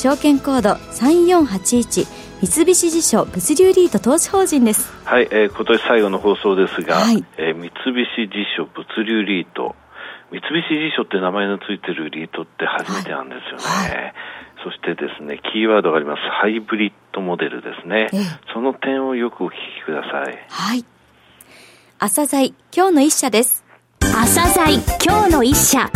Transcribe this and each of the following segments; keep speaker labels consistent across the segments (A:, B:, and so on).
A: 証券コード3481三菱地所物流リート投資法人です。
B: はい、えー、今年最後の放送ですが、はい、えー、三菱地所物流リート。三菱地所って名前のついてるリートって初めてなんですよね、はい。はい、そしてですねキーワードがあります。ハイブリッドモデルですね、えその点をよくお聞きください。
A: はい。朝鮮今日の一社です。
C: 朝鮮今日の一社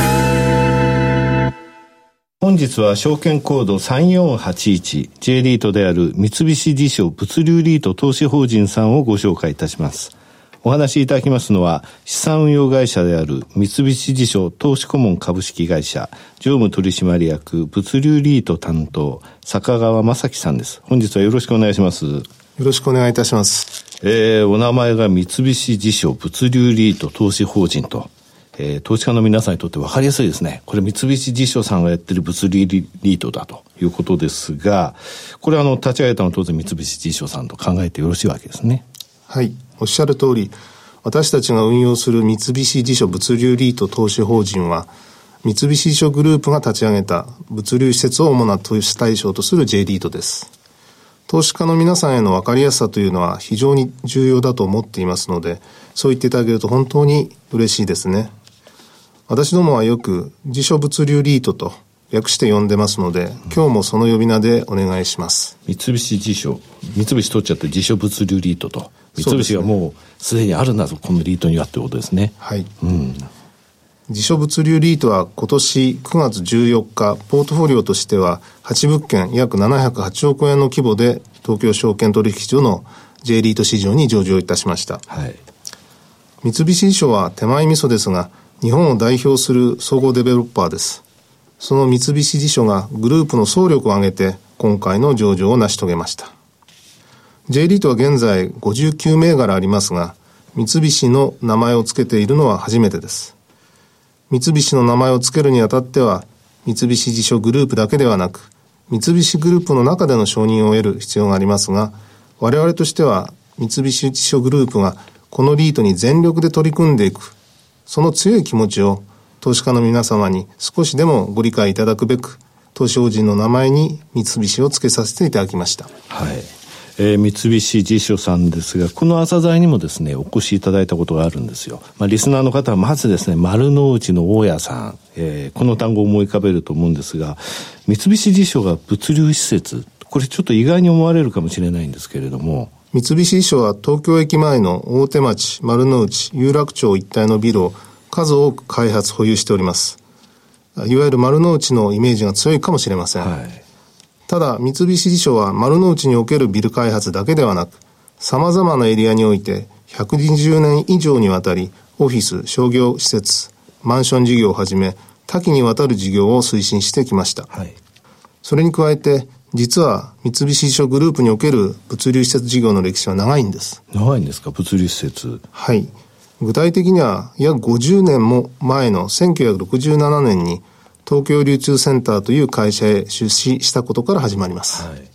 D: 本日は証券コード 3481J リートである三菱地所物流リート投資法人さんをご紹介いたします。お話しいただきますのは、資産運用会社である三菱地所投資顧問株式会社、常務取締役物流リート担当、坂川正樹さんです。本日はよろしくお願いします。よ
E: ろしくお願いいたします。
D: えー、お名前が三菱地所物流リート投資法人と。えー、投資家の皆さんにとって分かりやすいですね。これ三菱地所さんがやってる物流リートだということですが、これあの、立ち上げたのは当然三菱地所さんと考えてよろしいわけですね。
E: はい。おっしゃる通り、私たちが運用する三菱地所物流リート投資法人は、三菱地所グループが立ち上げた物流施設を主な投資対象とする J リートです。投資家の皆さんへの分かりやすさというのは非常に重要だと思っていますので、そう言っていただけると本当に嬉しいですね。私どもはよく自所物流リートと略して呼んでますので、今日もその呼び名でお願いします。
D: 三菱地所、三菱取っちゃって自所物流リートと。三菱がもうすでにあるんだぞ、このリートにはってことですね。
E: はい。うん。自所物流リートは今年9月14日、ポートフォリオとしては8物件約708億円の規模で東京証券取引所の J リート市場に上場いたしました。はい。三菱地所は手前味噌ですが、日本を代表する総合デベロッパーです。その三菱地所がグループの総力を挙げて今回の上場を成し遂げました。J リートは現在59銘柄ありますが、三菱の名前を付けているのは初めてです。三菱の名前を付けるにあたっては、三菱地所グループだけではなく、三菱グループの中での承認を得る必要がありますが、我々としては三菱地所グループがこのリートに全力で取り組んでいくその強い気持ちを投資家の皆様に少しでもご理解いただくべく、投資法人の名前に三菱を付けさせていただきました。
D: はい。えー、三菱地所さんですが、この朝材にもですね、お越しいただいたことがあるんですよ。まあ、リスナーの方はまずですね、丸の内の大家さん、えー、この単語を思い浮かべると思うんですが、三菱地所が物流施設、これちょっと意外に思われるかもしれないんですけれども、
E: 三菱地所は東京駅前の大手町、丸の内、有楽町一帯のビルを数多く開発、保有しております。いわゆる丸の内のイメージが強いかもしれません。はい、ただ、三菱地所は丸の内におけるビル開発だけではなく、様々なエリアにおいて120年以上にわたり、オフィス、商業施設、マンション事業をはじめ、多岐にわたる事業を推進してきました。はい、それに加えて、実は三菱地所グループにおける物流施設事業の歴史は長いんです。
D: 長いんですか？物流施設。
E: はい。具体的には約50年も前の1967年に東京流通センターという会社へ出資したことから始まります。はい、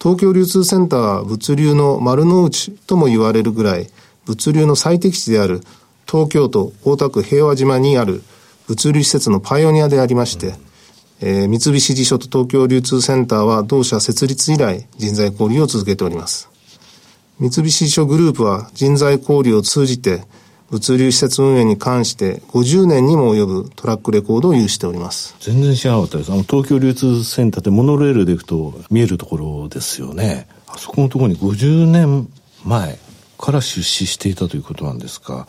E: 東京流通センターは物流の丸の内とも言われるぐらい物流の最適地である東京都大田区平和島にある物流施設のパイオニアでありまして、うんえー、三菱地所と東京流通センターは同社設立以来人材交流を続けております。三菱地所グループは人材交流を通じて物流施設運営に関して50年にも及ぶトラックレコードを有しております。
D: 全然知らなかったです。あの東京流通センターってモノレールで行くと見えるところですよね。あそこのところに50年前から出資していたということなんですか。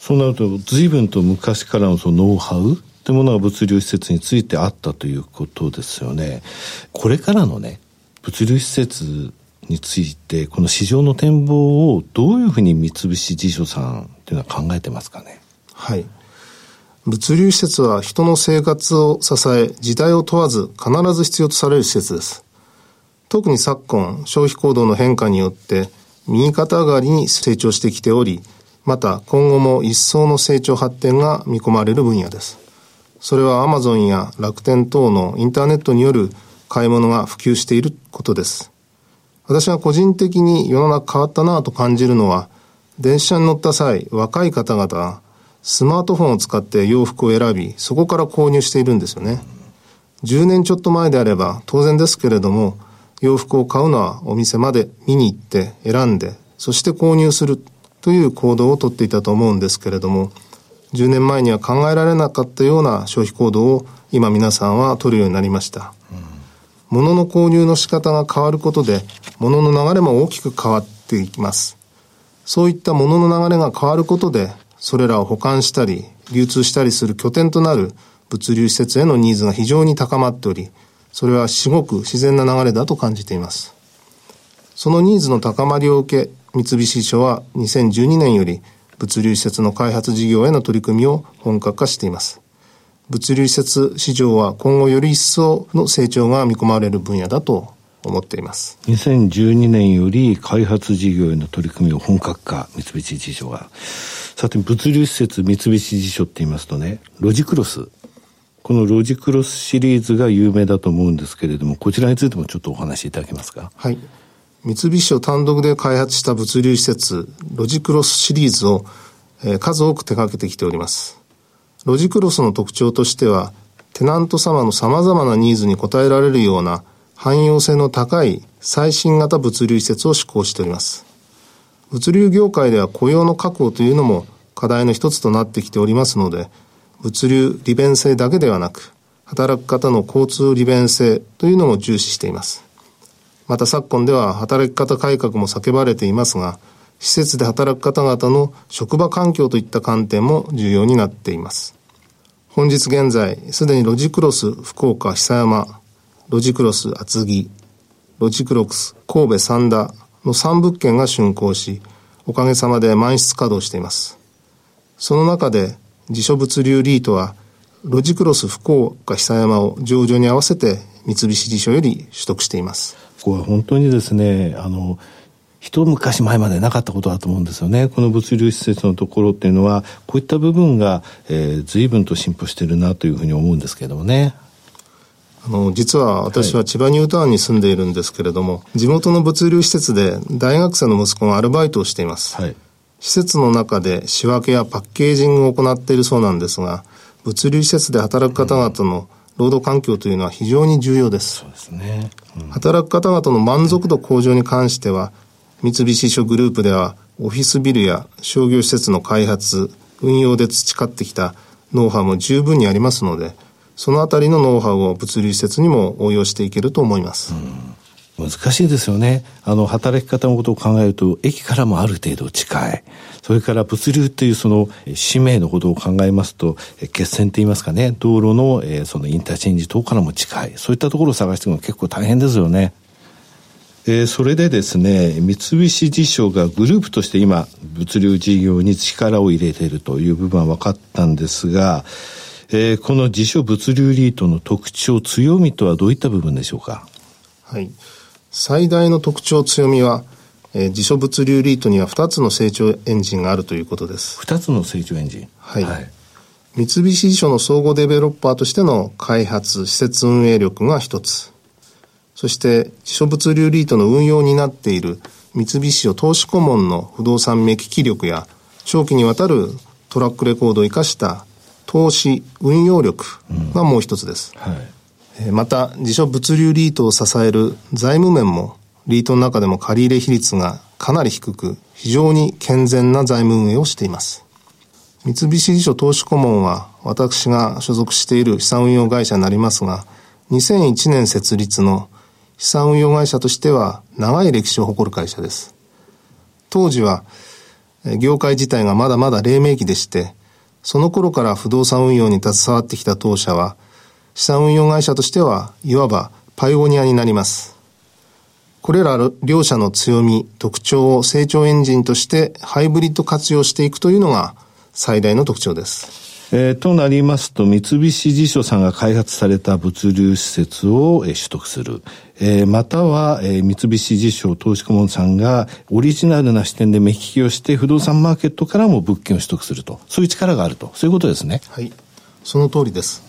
D: そうなると随分と昔からのそのノウハウってものが物流施設についてあったということですよね。これからのね、物流施設について、この市場の展望をどういうふうに三菱地所さんっていうのは考えてますかね？
E: はい。物流施設は人の生活を支え、時代を問わず必ず必要とされる施設です。特に昨今、消費行動の変化によって、右肩上がりに成長してきており、また今後も一層の成長発展が見込まれる分野です。それはアマゾンや楽天等のインターネットによる買い物が普及していることです。私が個人的に世の中変わったなと感じるのは、電車に乗った際、若い方々がスマートフォンを使って洋服を選び、そこから購入しているんですよね。10年ちょっと前であれば当然ですけれども、洋服を買うのはお店まで見に行って選んで、そして購入するという行動をとっていたと思うんですけれども、10年前には考えられなかったような消費行動を今皆さんは取るようになりました。物の購入の仕方が変わることで、物の流れも大きく変わっていきます。そういった物の流れが変わることで、それらを保管したり、流通したりする拠点となる物流施設へのニーズが非常に高まっており、それは至極自然な流れだと感じています。そのニーズの高まりを受け、三菱地所は2012年より物流施設の開発事業への取り組みを本格化しています。物流施設市場は今後より一層の成長が見込まれる分野だと思っています。
D: 2012年より開発事業への取り組みを本格化、三菱地所が。さて、物流施設三菱地所って言いますとね、ロジクロス。このロジクロスシリーズが有名だと思うんですけれども、こちらについてもちょっとお話しいただけますか？
E: はい。三菱商単独で開発した物流施設、ロジクロスシリーズを、え、数多く手掛けてきております。ロジクロスの特徴としては、テナント様の様々なニーズに応えられるような汎用性の高い最新型物流施設を施行しております。物流業界では雇用の確保というのも課題の一つとなってきておりますので、物流利便性だけではなく、働く方の交通利便性というのも重視しています。また昨今では働き方改革も叫ばれていますが、施設で働く方々の職場環境といった観点も重要になっています。本日現在、すでにロジクロス福岡久山、ロジクロス厚木、ロジクロス神戸三田の3物件が竣工し、おかげさまで満室稼働しています。その中で、自所物流リートは、ロジクロス福岡久山を上場に合わせて三菱地所より取得しています。
D: これは本当にですね、あの、一昔前までなかったことだと思うんですよね。この物流施設のところっていうのは、こういった部分が、えー、随分と進歩してるなというふうに思うんですけれどもね。
E: あの、実は私は千葉ニュータウンに住んでいるんですけれども、はい、地元の物流施設で大学生の息子がアルバイトをしています。はい、施設の中で仕分けやパッケージングを行っているそうなんですが、物流施設で働く方々の労働環境というのは非常に重要です。そうですね。うん、働く方々の満足度向上に関しては、三菱諸グループではオフィスビルや商業施設の開発、運用で培ってきたノウハウも十分にありますので、そのあたりのノウハウを物流施設にも応用していけると思います。
D: 難しいですよね。あの、働き方のことを考えると、駅からもある程度近い。それから物流っていうその使命のことを考えますと、決戦って言いますかね、道路の、えそのインターチェンジ等からも近い。そういったところを探していくの結構大変ですよね。えー、それでですね、三菱地所がグループとして今、物流事業に力を入れているという部分は分かったんですが、えー、この自所物流リートの特徴、強みとはどういった部分でしょうか？
E: はい。最大の特徴、強みは、えー、自所物流リートには2つの成長エンジンがあるということです。
D: 2つの成長エンジン？
E: はい。はい、三菱地所の総合デベロッパーとしての開発、施設運営力が1つ。そして、自所物流リートの運用になっている三菱地所投資顧問の不動産目利き力や、長期にわたるトラックレコードを生かした投資、運用力がもう一つです。うんはい、また、自所物流リートを支える財務面も、リートの中でも借入比率がかなり低く、非常に健全な財務運営をしています。三菱地所投資顧問は、私が所属している資産運用会社になりますが、2001年設立の資産運用会社としては長い歴史を誇る会社です。当時は、業界自体がまだまだ黎明期でして、その頃から不動産運用に携わってきた当社は、資産運用会社としては、いわばパイオニアになります。これら両社の強み、特徴を成長エンジンとしてハイブリッド活用していくというのが最大の特徴です。
D: えー、となりますと、三菱地所さんが開発された物流施設を、えー、取得する。えー、または、えー、三菱地所投資顧問さんがオリジナルな視点で目利きをして不動産マーケットからも物件を取得すると。そういう力があると。そういうことですね。
E: はい。その通りです。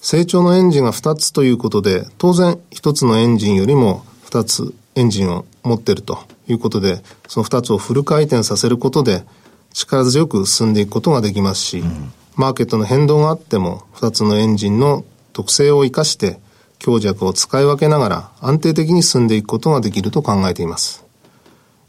E: 成長のエンジンが2つということで、当然1つのエンジンよりも2つエンジンを持っているということで、その2つをフル回転させることで、力強く進んでいくことができますし、うんマーケットの変動があっても、2つのエンジンの特性を生かして、強弱を使い分けながら安定的に進んでいくことができると考えています。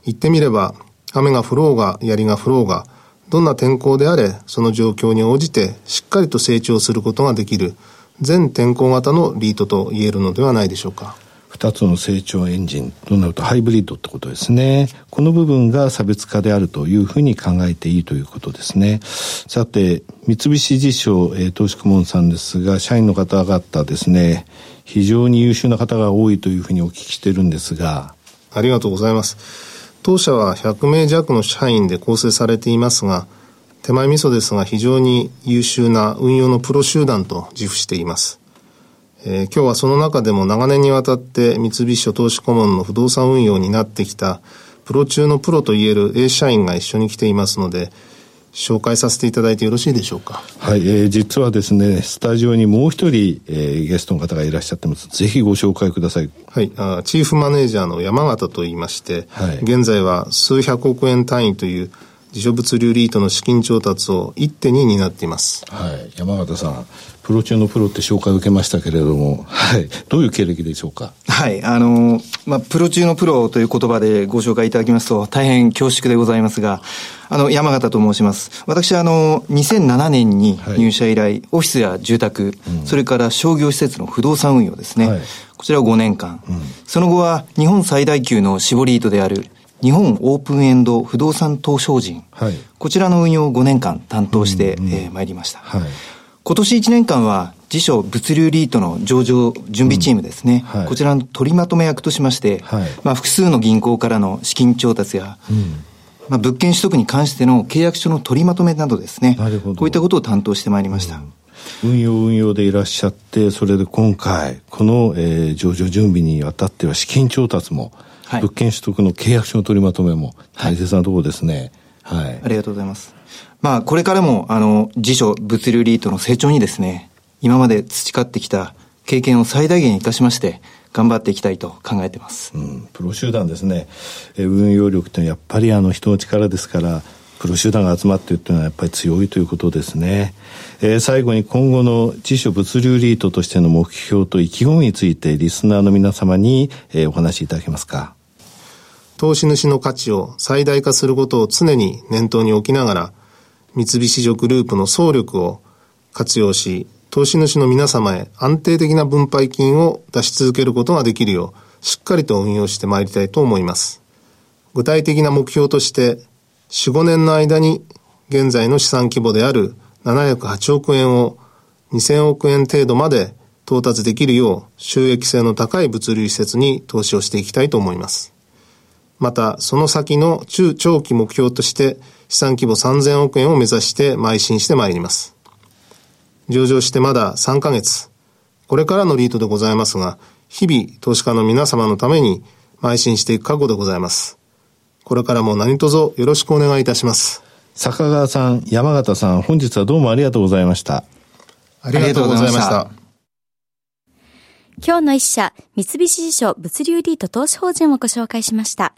E: 言ってみれば、雨が降ろうが、槍が降ろうが、どんな天候であれ、その状況に応じてしっかりと成長することができる、全天候型のリートと言えるのではないでしょうか。
D: 2つの成長エンジンとなるとハイブリッドってことですね。この部分が差別化であるというふうに考えていいということですね。さて、三菱地所、えー、投資顧問さんですが、社員の方々ですね、非常に優秀な方が多いというふうにお聞きしてるんですが。
E: ありがとうございます。当社は100名弱の社員で構成されていますが、手前味噌ですが非常に優秀な運用のプロ集団と自負しています。えー、今日はその中でも長年にわたって三菱商投資顧問の不動産運用になってきたプロ中のプロといえる A 社員が一緒に来ていますので、紹介させていただいてよろしいでしょうか？
D: はい、えー、実はですね、スタジオにもう一人、えー、ゲストの方がいらっしゃってます。ぜひご紹介ください。
E: はい、あチーフマネージャーの山形と言いまして、はい、現在は数百億円単位という自所物流リートの資金調達を一手に担っています。
D: はい、山形さん。プロ中のプロって紹介を受けましたけれども、はい、どういう経歴でしょうか？
F: はい、あの、まあ、プロ中のプロという言葉でご紹介いただきますと、大変恐縮でございますが、あの、山形と申します。私は、あの、2007年に入社以来、はい、オフィスや住宅、うん、それから商業施設の不動産運用ですね。はい、こちらを5年間、うん、その後は、日本最大級の絞り糸である、日本オープンエンド不動産投資法人、はい、こちらの運用を5年間担当してま、うんうん、えー、いりました。はい。今年1年間は、自社物流リートの上場準備チームですね、うん。はい、こちらの取りまとめ役としまして、はい、まあ、複数の銀行からの資金調達や、うん、まあ、物件取得に関しての契約書の取りまとめなどですね、こういったことを担当してまいりました。
D: うん、運用運用でいらっしゃって、それで今回、この、えー、上場準備にあたっては資金調達も、はい、物件取得の契約書の取りまとめも大切なところですね。
F: はい。ありがとうございます。まあ、これからも、あの、自社物流リートの成長にですね、今まで培ってきた経験を最大限活かしまして、頑張っていきたいと考えてます。
D: うん、プロ集団ですね。え運用力ってやっぱりあの人の力ですから、プロ集団が集まっているというのはやっぱり強いということですね。えー、最後に今後の自社物流リートとしての目標と意気込みについてリスナーの皆様に、えー、お話しいただけますか？
E: 投資主の価値を最大化することを常に念頭に置きながら、三菱地所グループの総力を活用し、投資主の皆様へ安定的な分配金を出し続けることができるよう、しっかりと運用してまいりたいと思います。具体的な目標として、4、5年の間に現在の資産規模である708億円を2000億円程度まで到達できるよう収益性の高い物流施設に投資をしていきたいと思います。また、その先の中長期目標として資産規模3000億円を目指して邁進してまいります。上場してまだ3ヶ月、これからのリートでございますが、日々投資家の皆様のために邁進していく覚悟でございます。これからも何卒よろしくお願いいたします。
D: 坂川さん、山形さん、本日はどうもありがとうございました。
E: ありがとうございました。
A: 今日の一社、三菱地所物流リート投資法人をご紹介しました。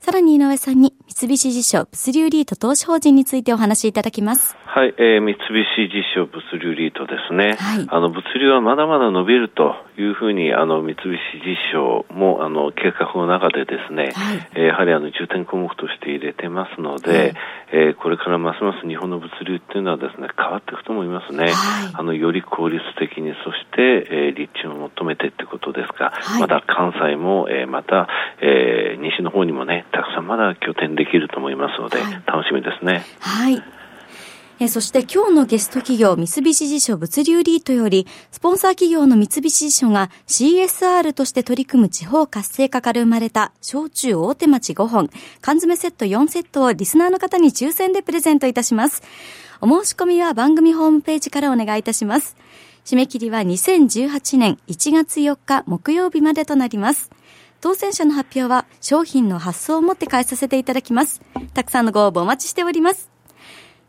A: さらに井上さんに三菱地所物流リート投資法人についてお話しいただきます。
B: はい、えー、三菱地所物流リートですね。はい、あの、物流はまだまだ伸びるというふうに、あの、三菱地所も、あの、計画の中でですね、はい、えー、やはりあの、重点項目として入れてますので、はい、えー、これからますます日本の物流っていうのはですね、変わっていくと思いますね。はい、あの、より効率的に、そして、えー、立地を求めてってことですが、はい、また関西も、えー、また、えー、西の方にもね、たくさんまだ拠点できると思いますので、楽しみですね。
A: はいえそして今日のゲスト企業、三菱地所物流リートより、スポンサー企業の三菱地所が CSR として取り組む地方活性化から生まれた、焼酎大手町5本、缶詰セット4セットをリスナーの方に抽選でプレゼントいたします。お申し込みは番組ホームページからお願いいたします。締め切りは2018年1月4日木曜日までとなります。当選者の発表は商品の発送をもって返させていただきます。たくさんのご応募お待ちしております。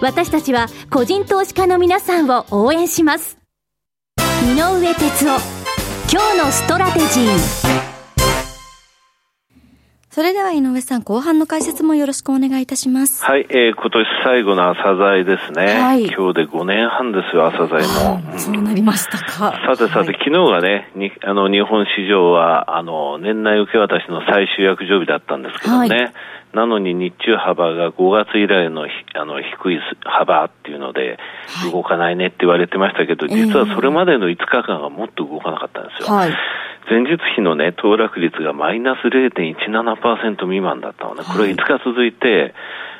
C: 私たちは個人投資家の皆さんを応援します。井上哲夫今日のストラテジー。
A: それでは井上さん、後半の解説もよろしくお願いいたします。
B: はい、えー、今年最後の朝剤ですね。はい、今日で5年半ですよ、朝剤も。
A: うん、そうなりましたか。
B: さてさて、はい、昨日がね、にあの日本市場は、あの、年内受け渡しの最終約定日だったんですけどね。はいなのに日中幅が5月以来のあの低い幅っていうので、動かないねって言われてましたけど、実はそれまでの5日間がもっと動かなかったんですよ。はい、前日比のね、騰落率がマイナス0.17%未満だったのね。これ5日続いて、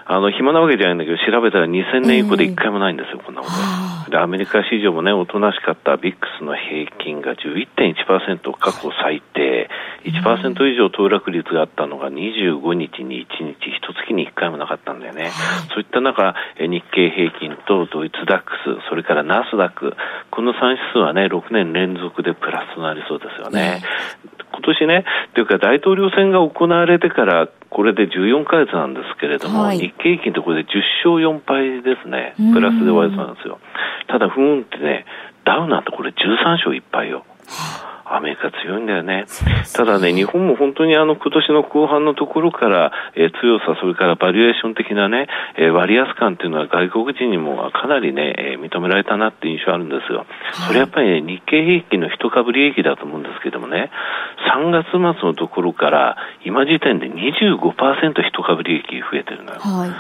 B: あの、暇なわけじゃないんだけど、調べたら2000年以降で1回もないんですよ、こんなこと。で、アメリカ市場もね、おとなしかったビックスの平均が11.1%過去最低、1%以上騰落率があったのが25日に1日、一月に1回もなかったんだよね。そういった中、日経平均とドイツダックス、それからナスダック、この3指数はね、6年連続でプラスとなりそうですよね。今年ね、というか大統領選が行われてから、これで14ヶ月なんですけれども、はい、日経平均ところで10勝4敗ですね、プラスで終わりそうなんですよ。ただ、ふーんってね、ダウなんてこれ13勝1敗よ。アメリカ強いんだよね。ただね、日本も本当にあの今年の後半のところから、えー、強さ、それからバリエーション的なね、えー、割安感っていうのは外国人にもかなりね、えー、認められたなっていう印象あるんですよ。それやっぱりね、日経平均の一株利益だと思うんですけどもね、3月末のところから今時点で25%一株利益増えてるのよ。はい、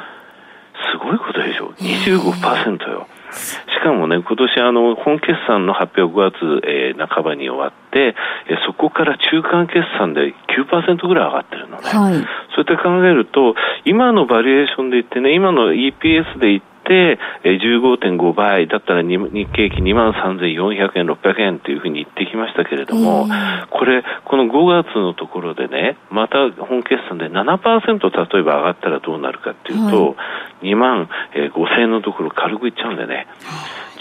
B: すごいことでしょ？25%よ。しかもね、今年あの、本決算の発表5月、えー、半ばに終わって、えー、そこから中間決算で9%ぐらい上がってるのね。はい、そうやって考えると、今のバリエーションで言ってね、今の EPS で言って、て、15.5倍だったら日経平均2万3400円、600円というふうに言ってきましたけれども、これ、この5月のところでね、また本決算で7%例えば上がったらどうなるかっていうと、はい、2万5000円のところ軽くいっちゃうんでね、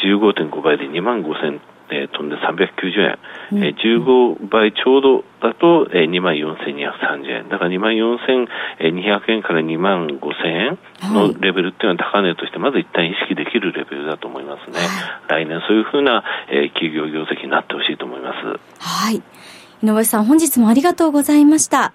B: 15.5倍で2万5000えー、飛んで390円、うん、えー、15倍ちょうどだと、えー、2万4230円、だから2万4200円から2万5000円のレベルっていうのは高値としてまず一旦意識できるレベルだと思いますね。はい、来年そういうふうな、えー、企業業績になってほしいと思います。
A: はい。井上さん、本日もありがとうございました。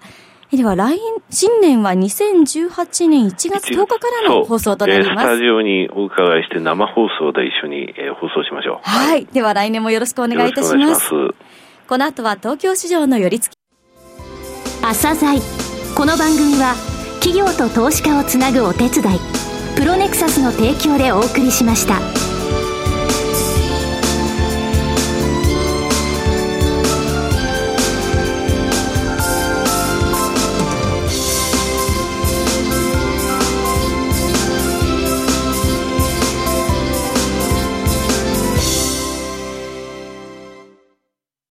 A: では来新年は2018年1月10日からの放送となります。
B: スタジオにお伺いして生放送で一緒に、えー、放送しましょう。
A: はい。では来年もよろしくお願いいたします。ますこの後は東京市場の寄り付き。
C: 朝鮮この番組は企業と投資家をつなぐお手伝い、プロネクサスの提供でお送りしました。